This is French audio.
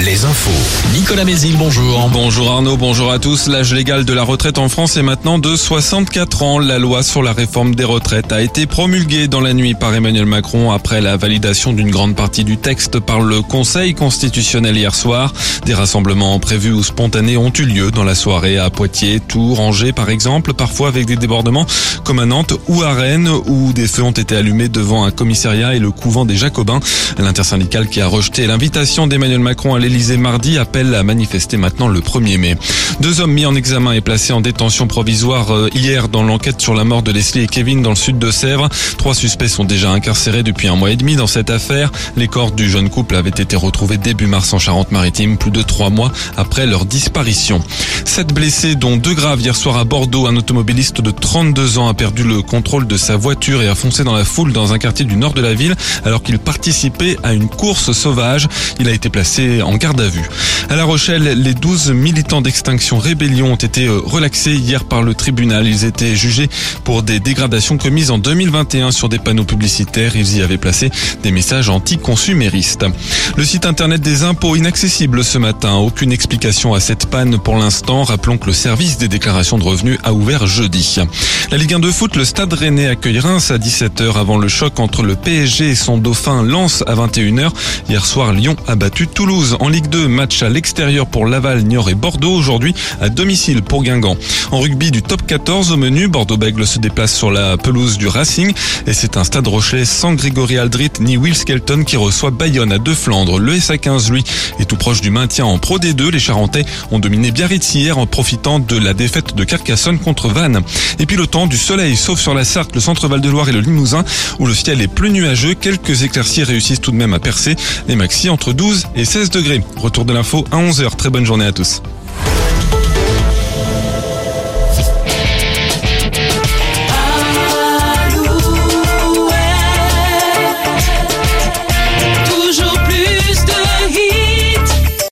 les infos. Nicolas Mézil, bonjour. Bonjour Arnaud, bonjour à tous. L'âge légal de la retraite en France est maintenant de 64 ans. La loi sur la réforme des retraites a été promulguée dans la nuit par Emmanuel Macron après la validation d'une grande partie du texte par le Conseil constitutionnel hier soir. Des rassemblements prévus ou spontanés ont eu lieu dans la soirée à Poitiers, Tours, Angers par exemple, parfois avec des débordements comme à Nantes ou à Rennes où des feux ont été allumés devant un commissariat et le couvent des Jacobins. L'intersyndicale qui a rejeté l'invitation d'Emmanuel Macron à l'Elysée mardi appelle à manifester maintenant le 1er mai. Deux hommes mis en examen et placés en détention provisoire euh, hier dans l'enquête sur la mort de Leslie et Kevin dans le sud de Sèvres. Trois suspects sont déjà incarcérés depuis un mois et demi dans cette affaire. Les corps du jeune couple avaient été retrouvés début mars en Charente-Maritime, plus de trois mois après leur disparition. Sept blessés, dont deux graves hier soir à Bordeaux. Un automobiliste de 32 ans a perdu le contrôle de sa voiture et a foncé dans la foule dans un quartier du nord de la ville alors qu'il participait à une course sauvage. Il a été placé en garde à vue. À La Rochelle, les 12 militants d'Extinction Rébellion ont été euh, relaxés hier par le tribunal. Ils étaient jugés pour des dégradations commises en 2021 sur des panneaux publicitaires. Ils y avaient placé des messages anti-consuméristes. Le site internet des impôts inaccessible ce matin. Aucune explication à cette panne pour l'instant. Rappelons que le service des déclarations de revenus a ouvert jeudi. La Ligue 1 de foot, le Stade Rennais accueille Reims à 17h avant le choc entre le PSG et son dauphin Lens à 21h. Hier soir, Lyon a battu Toulouse. En Ligue 2, match à l'extérieur pour Laval, Niort et Bordeaux. Aujourd'hui, à domicile pour Guingamp. En rugby du top 14 au menu, Bordeaux-Bègle se déplace sur la pelouse du Racing. Et c'est un stade Rochelet sans Grégory Aldrit ni Will Skelton qui reçoit Bayonne à deux Flandres. Le SA15, lui, est tout proche du maintien en Pro D2. Les Charentais ont dominé Biarritz hier en profitant de la défaite de Carcassonne contre Vannes. Et puis le temps du soleil, sauf sur la Sarthe, le centre Val-de-Loire et le Limousin, où le ciel est plus nuageux. Quelques éclaircies réussissent tout de même à percer. Les maxi entre 12 et 16 degrés. Retour de l'info à 11h. Très bonne journée à tous.